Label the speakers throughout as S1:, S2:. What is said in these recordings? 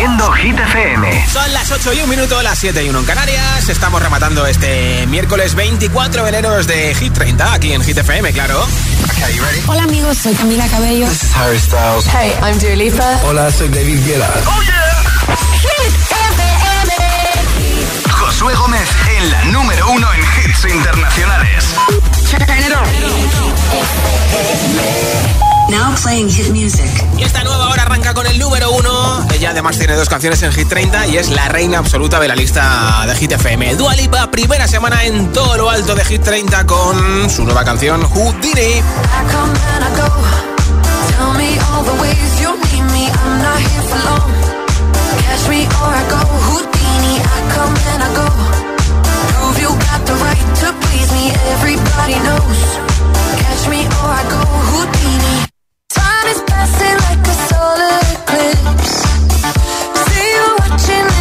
S1: Hit FM.
S2: Son las 8 y un minuto, las 7 y 1 en Canarias. Estamos rematando este miércoles 24 de enero de Hit 30 aquí en Hit FM, claro. You?
S3: Hola amigos, soy Camila Cabello.
S4: Hey, I'm Dua
S5: Hola, soy David Guetta.
S1: Oh yeah. Josué Gómez en la número 1 en hits internacionales.
S6: Now playing hit music.
S2: Y esta nueva hora arranca con el número uno. Ella además tiene dos canciones en Hit 30 y es la reina absoluta de la lista de Hit FM. Dua Lipa, primera semana en todo lo alto de Hit 30 con su nueva canción Houdini.
S7: Everybody Houdini. dancing like a solar eclipse. See you watching.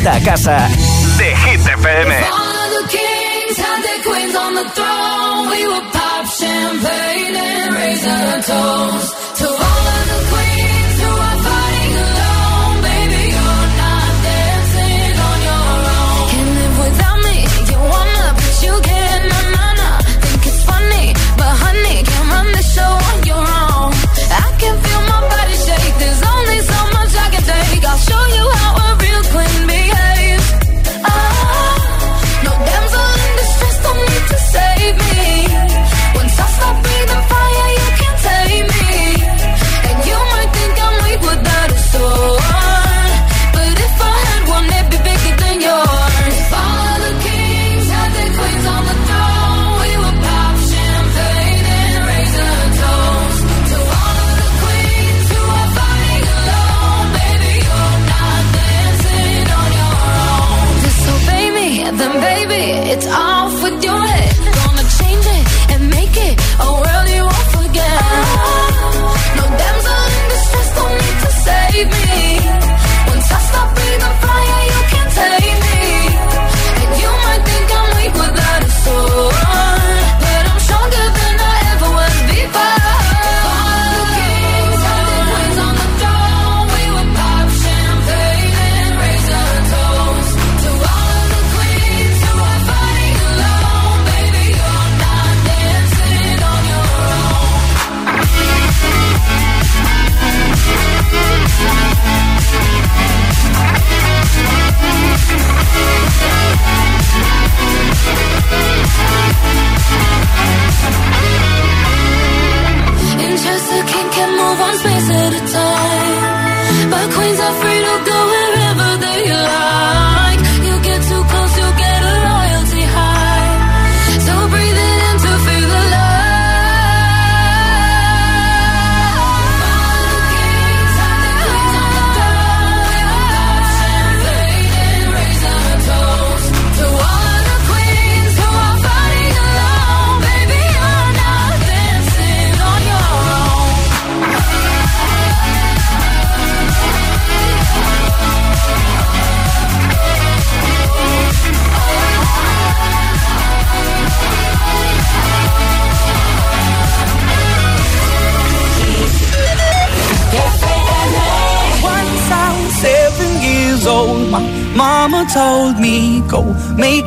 S1: vuelta a casa.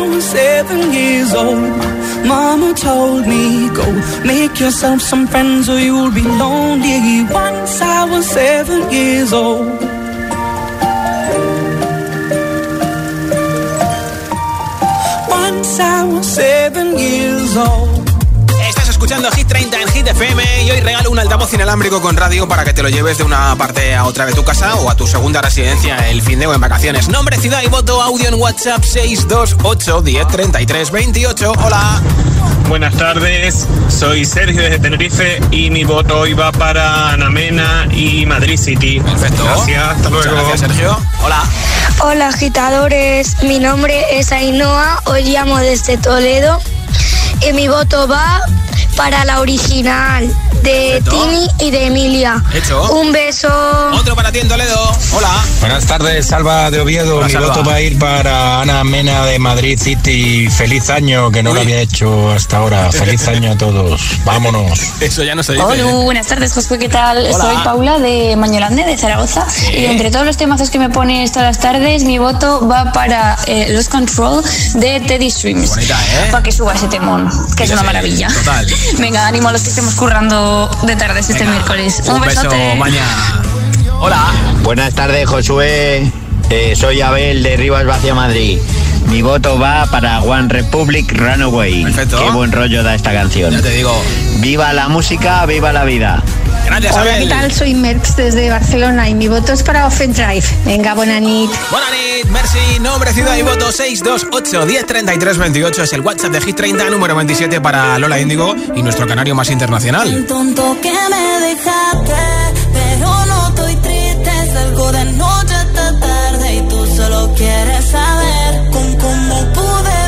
S8: I was seven years old. Mama told me, go make yourself some friends or you'll be lonely. Once I was seven years old. Once I was seven years old.
S2: Escuchando Hit 30 en Hit FM y hoy regalo un altavoz inalámbrico con radio para que te lo lleves de una parte a otra de tu casa o a tu segunda residencia el fin de o en vacaciones. Nombre, ciudad y voto, audio en WhatsApp 628 10 33 28. Hola.
S9: Buenas tardes, soy Sergio desde Tenerife y mi voto hoy va para Anamena y Madrid City.
S2: Perfecto.
S9: Gracias, hasta
S2: Muchas
S9: luego.
S2: gracias, Sergio. Hola.
S10: Hola agitadores, mi nombre es Ainhoa, os llamo desde Toledo y mi voto va para la original de
S2: Perfecto.
S10: Tini y de Emilia.
S2: Hecho.
S10: Un beso.
S2: Otro para ti en Toledo. Hola.
S11: Buenas tardes, Salva de Oviedo.
S2: Hola,
S11: Mi
S2: Salva.
S11: voto va a ir para Ana Mena de Madrid City. Feliz año, que no lo había hecho hasta ahora. Feliz año a todos. Vámonos.
S2: Eso ya no se dice.
S12: Hola,
S2: ¿eh?
S12: buenas tardes, Josué, ¿qué tal?
S2: Hola.
S12: Soy Paula de Mañolande, de Zaragoza. Y entre todos los temazos que me pones todas las tardes, mi voto va para eh, Los Control de Teddy Streams.
S2: Bonita, ¿eh?
S12: Para que suba ese temón, que es una maravilla.
S2: total.
S12: Venga, ánimo a los que estemos currando de tardes este
S2: Venga,
S12: miércoles.
S2: Un, beso,
S12: besote.
S2: mañana. Hola.
S13: Buenas tardes, Josué. Eh, soy Abel de Rivas Vacia Madrid. Mi voto va para One Republic Runaway.
S2: Perfecto.
S13: Qué buen rollo da esta canción.
S2: Ya te digo.
S13: Viva la música, viva la vida.
S2: Gracias,
S14: Hola,
S2: Abel.
S14: ¿qué tal? Soy Merx desde Barcelona y mi voto es para Offen Drive. Venga, buena nit.
S2: Buenas noches, merci, nombre, ciudad y voto 628 10 33 28 es el WhatsApp de Hit 30, número 27 para Lola Índigo y nuestro canario más internacional.
S1: tonto que me dejaste, pero no estoy triste. Salgo de noche hasta tarde y tú solo quieres saber con cómo pude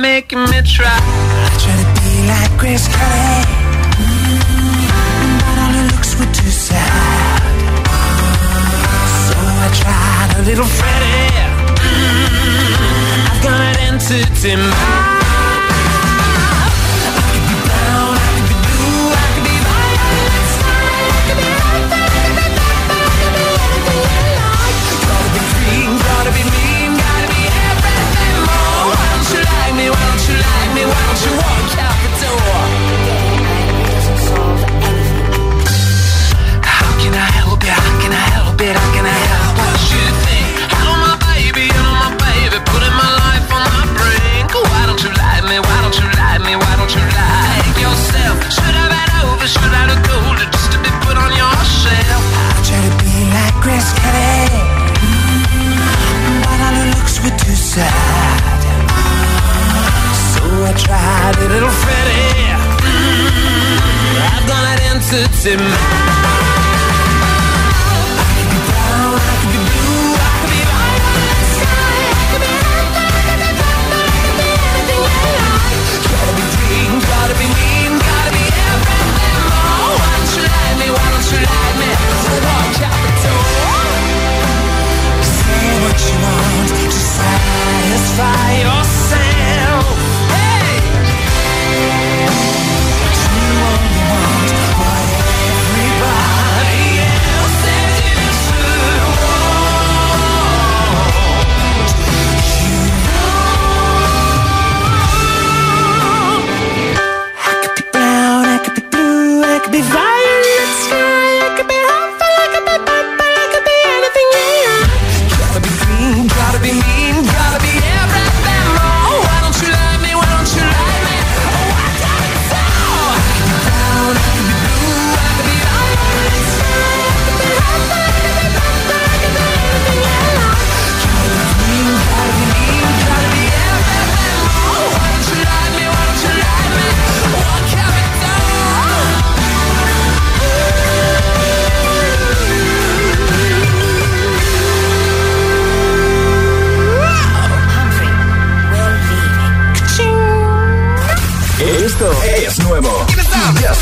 S15: making me try. I try to be like Grace Kelly, mm-hmm. but all her looks were too sad. So I tried a little Freddy. Mm-hmm. I've got an answer to mind. it's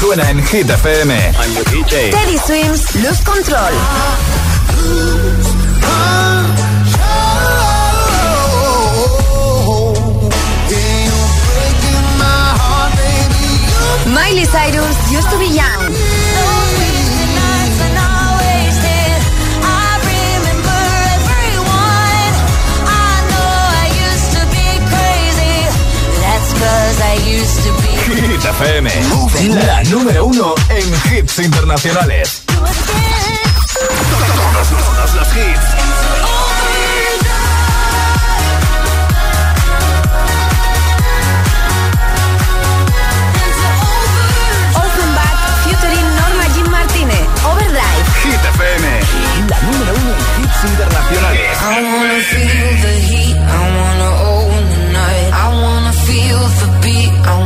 S16: suena en Hit FM.
S1: Teddy Swims, Lose Control. Miley Cyrus, Used to be Young.
S16: Hit FM, la número uno en hits internacionales. Todos, todos los hits.
S1: Offenbach, featuring Norma Jean Martínez. Overdrive.
S16: Hit FM, la número uno en hits internacionales.
S7: I wanna feel the heat, I wanna own the night. I wanna feel the beat, I wanna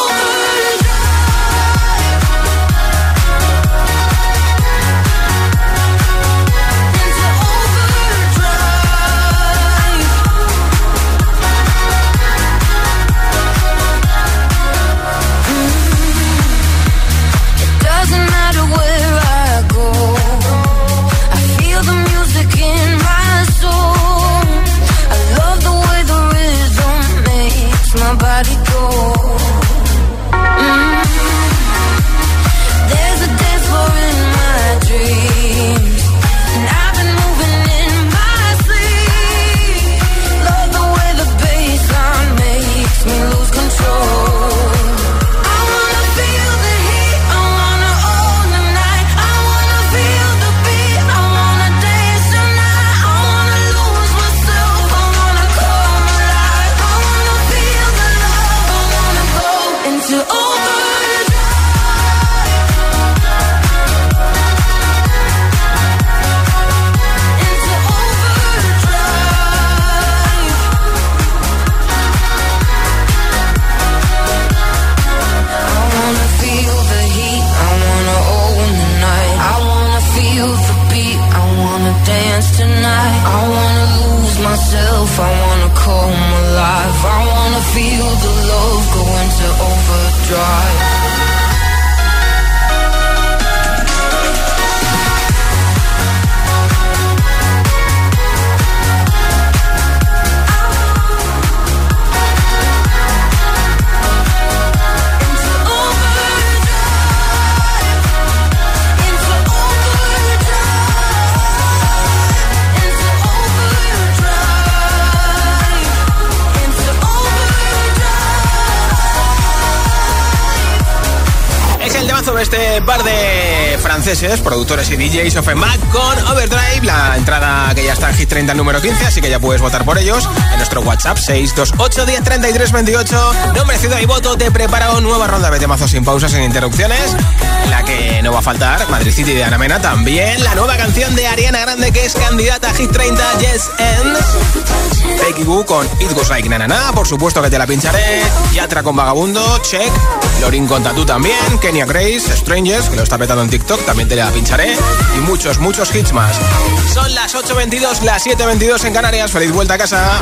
S2: productores y DJs Offenbach con Overdrive, la entrada que ya está en Hit 30 número 15, así que ya puedes votar por ellos nuestro WhatsApp 628 10 33 28. Nombre, ciudad y voto, te preparo nueva ronda de temazos sin pausas, sin interrupciones, la que no va a faltar Madrid City de Ana Mena, también la nueva canción de Ariana Grande que es candidata a Hit 30, Yes and Becky Boo con It Goes Like Na Na Na, por supuesto que te la pincharé, Yatra con Vagabundo, check, Lorin con Tatu también, Kenya Grace, Strangers, que lo está petando en TikTok, también te la pincharé, y muchos, muchos hits más. Son las 8.22, las 7.22 en Canarias, feliz vuelta a casa.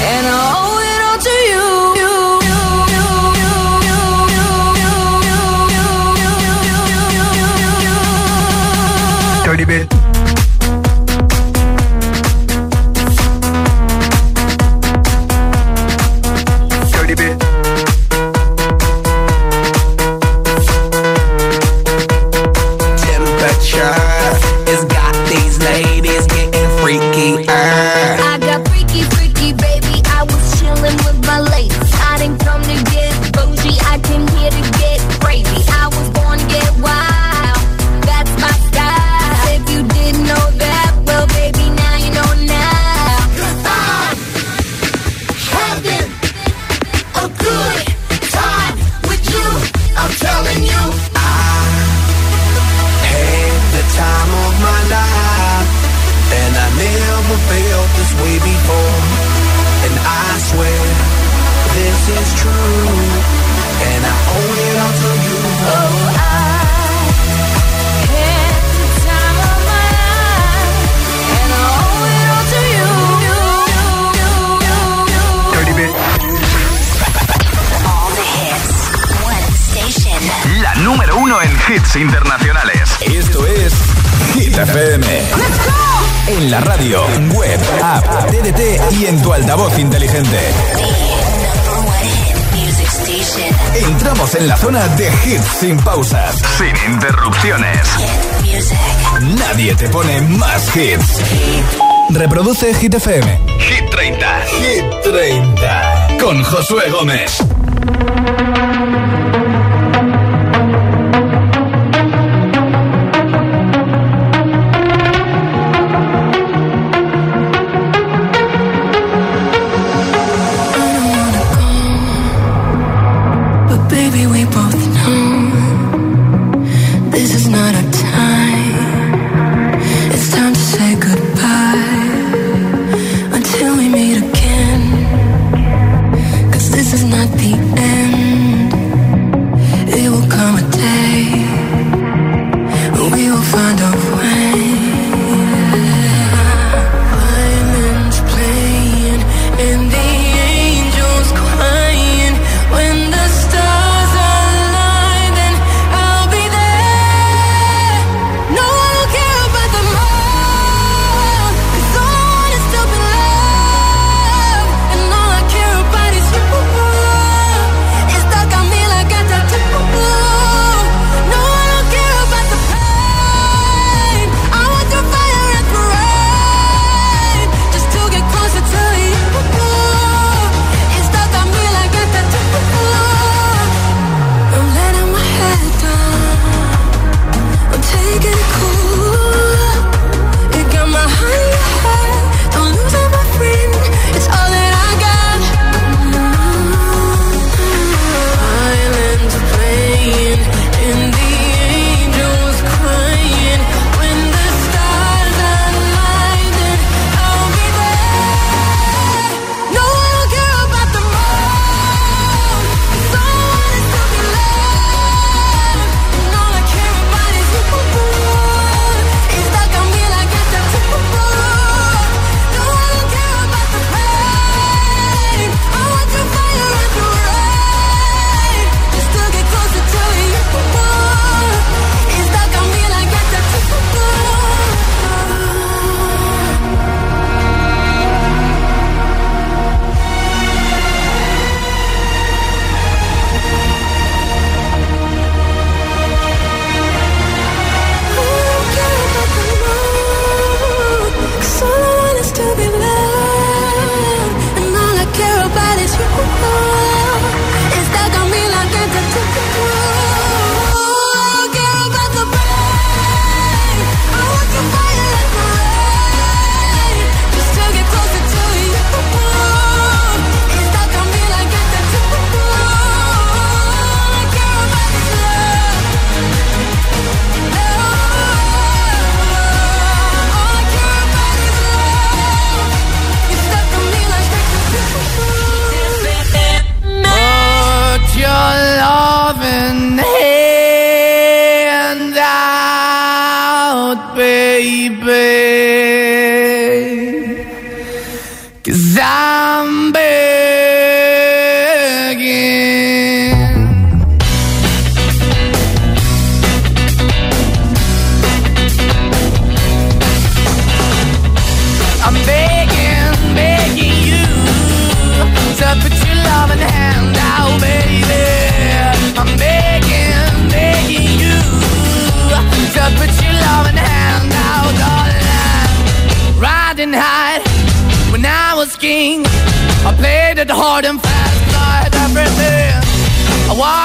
S17: and I owe it all to you.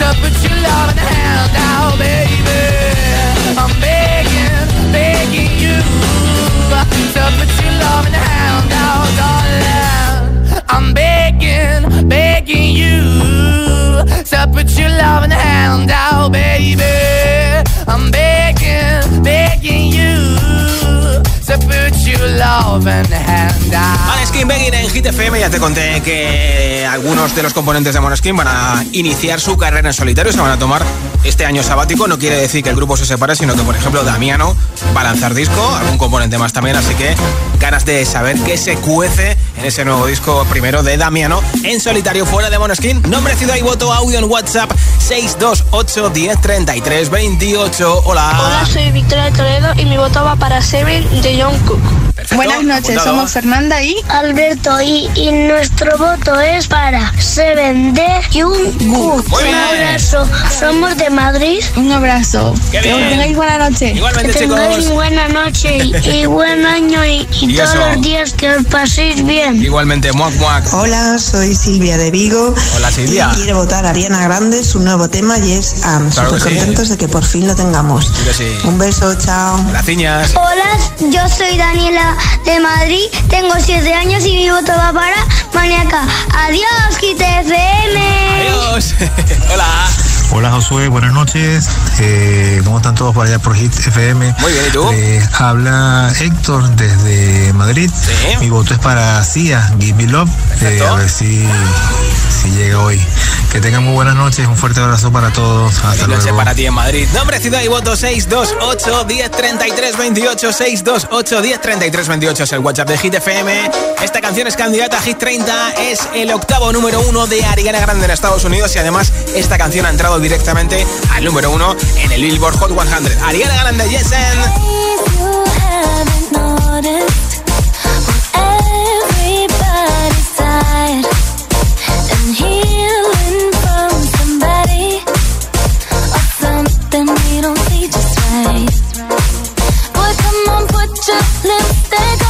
S18: To put your loving hand out, baby. I'm begging, begging you. To put your loving hand out, darling. I'm begging, begging you. To put your loving hand out, baby. I'm begging, begging you. To put your loving hand out.
S2: Maneskin Begging en Hit FM. Ya te conté que algunos de los componentes de Maneskin van a iniciar su carrera en solitario. Se van a tomar este año sabático. No quiere decir que el grupo se separe, sino que, por ejemplo, Damiano va a lanzar disco, algún componente más también. Así que ganas de saber qué se cuece en ese nuevo disco primero de Damiano en solitario fuera de Monoskin. Nombre, ciudad y voto audio en WhatsApp 628 10 33 28. Hola.
S10: Hola, soy Victoria de Toledo y mi voto va para Seven de John Cook.
S19: Buenas noches,
S2: apuntado.
S19: somos Fernanda y
S10: Alberto y, y nuestro voto es para Seven de.
S2: Muy bien.
S10: Un abrazo. Somos de Madrid.
S19: un abrazo.
S2: Qué
S19: Que
S2: bien.
S19: tengáis buena noche.
S2: Igualmente,
S10: Que tengáis
S2: chicos.
S10: buena noche y, y buen año y, y
S2: Y
S10: todos
S2: eso.
S10: los días que os paséis bien.
S2: Igualmente, muac.
S20: Hola, soy Silvia de Vigo.
S2: Hola, Silvia.
S20: Y quiero votar a Ariana Grande, su nuevo tema y es Am.
S2: Claro
S20: Súper
S2: sí.
S20: contentos de que por fin lo tengamos.
S2: Sí.
S20: Un beso, chao.
S2: Graciñas.
S10: Hola, yo soy Daniela de Madrid, tengo 7 años y mi voto va para Maniaca. Adiós, Kit FM.
S2: Adiós. Hola.
S11: Hola Josué, buenas noches. Eh, ¿Cómo están todos por allá por Hit FM?
S2: Muy bien, ¿y tú?
S11: Eh, habla Héctor desde Madrid.
S2: Sí.
S11: Mi voto es para Cia, Give Me Love. Eh, a ver si, si llega hoy. Que tengan muy buenas noches. Un fuerte abrazo para todos. Hasta
S2: noche
S11: luego.
S2: para ti en Madrid. Nombre, ciudad y voto 628 10 33 28 628 10 33 28 es el WhatsApp de Hit FM. Esta canción es candidata a Hit 30, es el octavo número uno de Ariana Grande en Estados Unidos y además esta canción ha entrado directamente al número uno en el Billboard Hot 100. Ariana Grande, Yesen.
S1: just.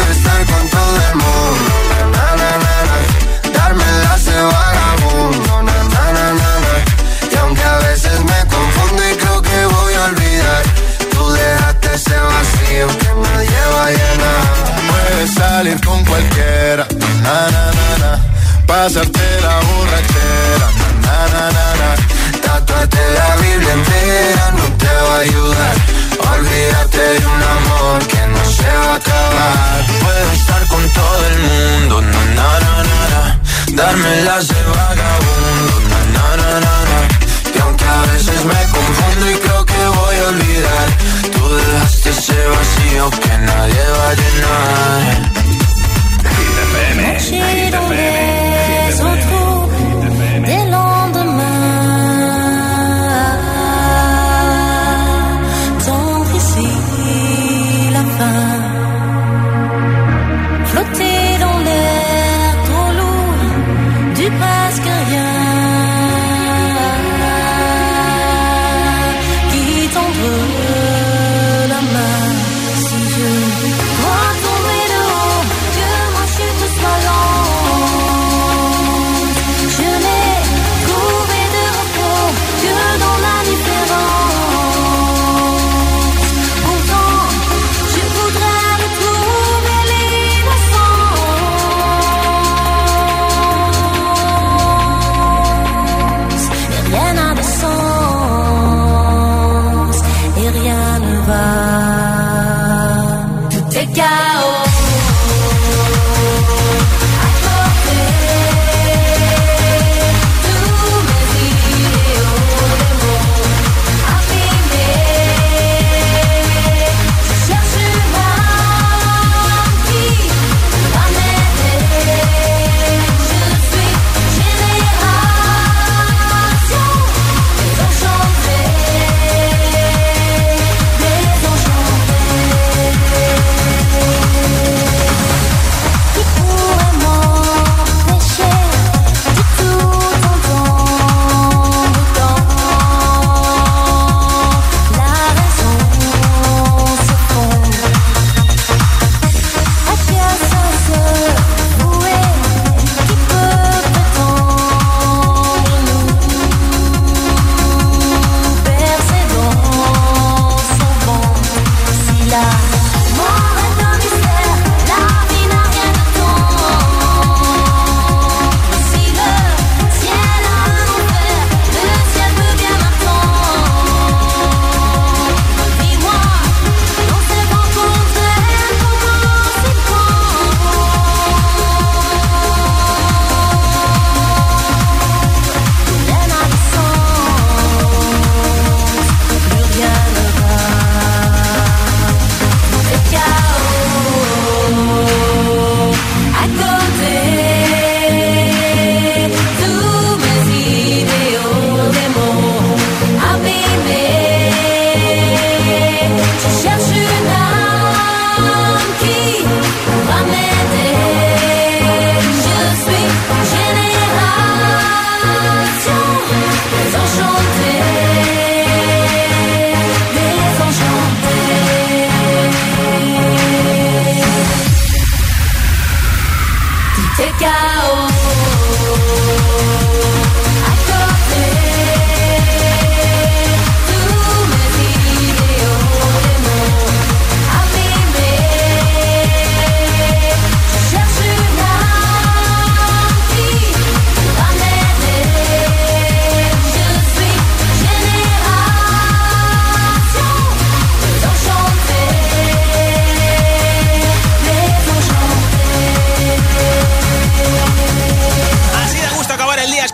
S21: Puedo estar con todo el mundo, na, na, na, na. darme las de vagabundo, na, na, na, na, na. y aunque a veces me confundo y creo que voy a olvidar, tú dejaste ese vacío que nadie va a llenar.
S22: Puedes salir con cualquiera, na na na na. Pasarte la borrachera, na na na na.
S21: Tatuarte la Biblia entera no te va a ayudar. Olvídate de un amor que no se va a acabar.
S23: Puedo estar con todo el mundo, na, na, na, na. Darme las de vagabundo, na, na, na, na, na.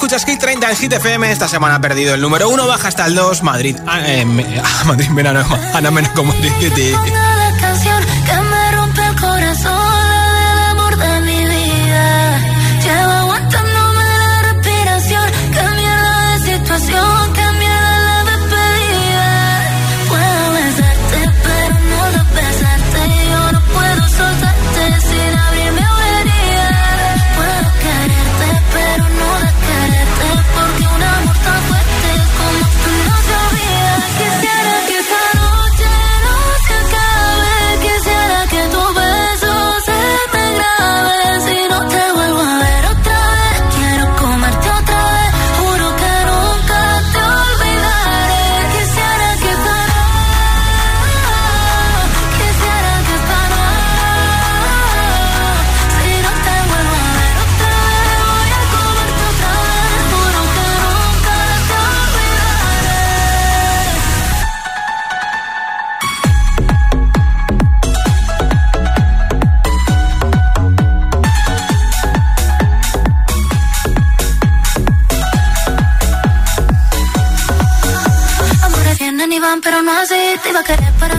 S2: En Hit FM. Esta semana ha perdido el número 1, baja hasta el 2. Madrid. Ah, eh, ah, Madrid, Verano, Ana Mena con Madrid.
S1: Te iba a querer para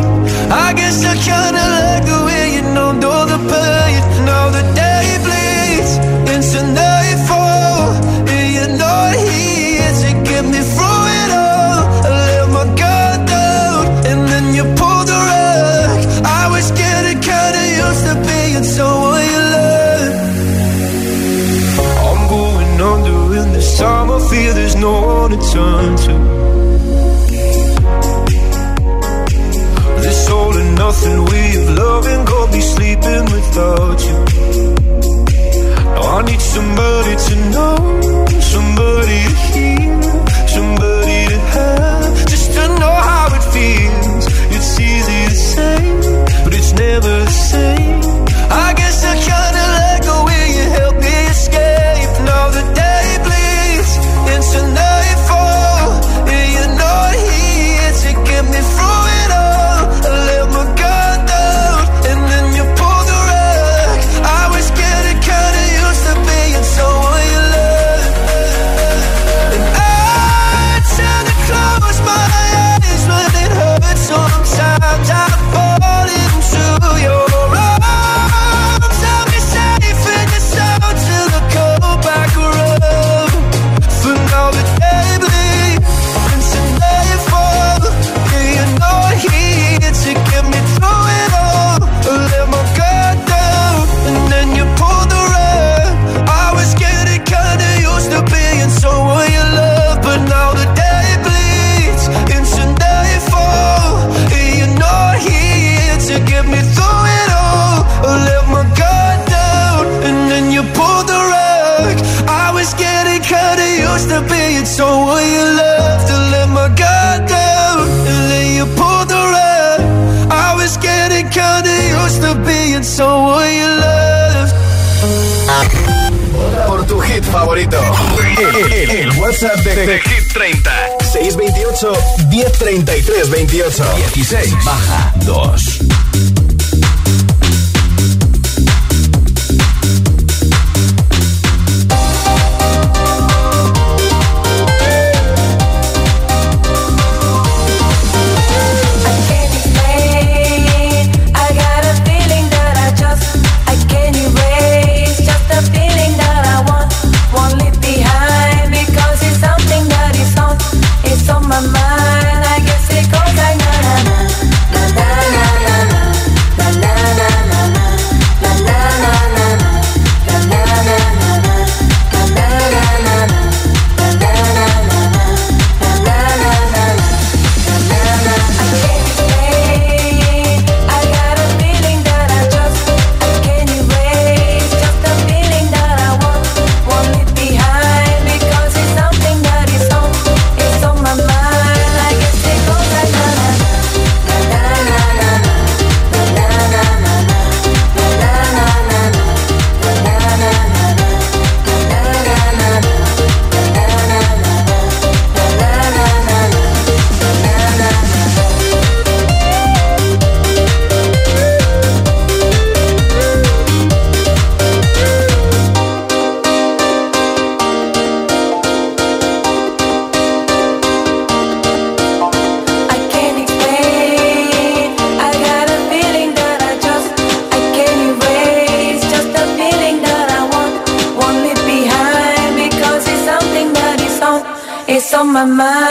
S24: I guess I kinda like the way you know, know the pain. Now the day bleeds into nightfall, and you're not here to get me through it all. I let my guard down, and then you pulled the rug. I was getting kinda used to being someone you. I'm going under in this time. Feel there's no one to turn to. Nothing way of loving got me sleeping without you. Now I need somebody to know, somebody to hear, somebody to have, just to know how it feels. It's easy to say, but it's never the same. I guess I kinda
S19: favorito. El, el, el WhatsApp de, de, de, Hit 30. 628 1033 28 16 baja 2.
S25: my mind.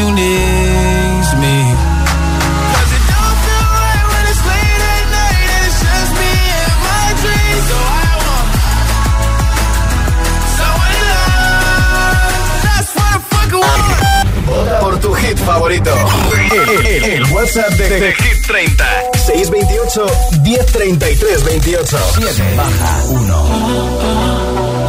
S25: who needs me. 'Cause it don't feel right when it's late at night and it's just me and my dreams. So I want someone to love. That's what I fucking want.
S26: Vota por tu hit favorito. El, el- el WhatsApp de, de Hit 30. 628 1033 28. 7 baja 1.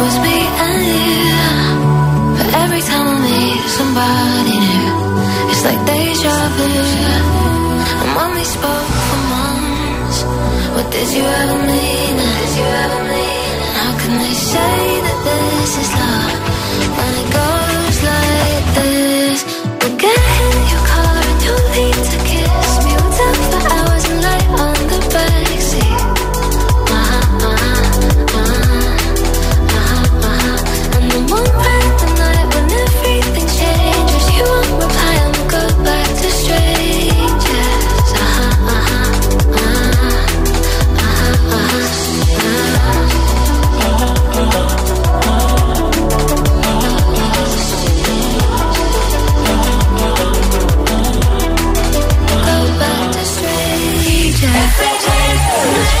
S27: Was me and you. But every time I meet somebody new, it's like deja vu. And when we spoke for months, what did you ever mean? Did you ever mean? How can they say that this is love when it goes like this? Get in your car and you need to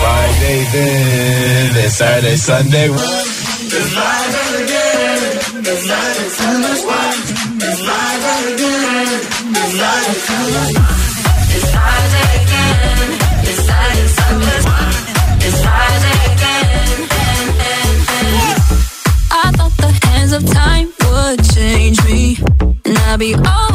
S27: Friday then, then Saturday, Sunday. It's live again. It's live and Sunday. It's live again. It's live and Friday again.
S25: It's. It's Friday again.
S1: I thought the hands of time would change me, and I'd be all.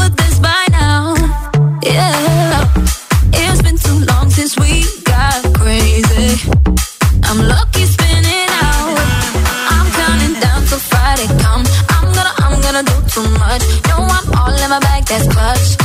S1: that much.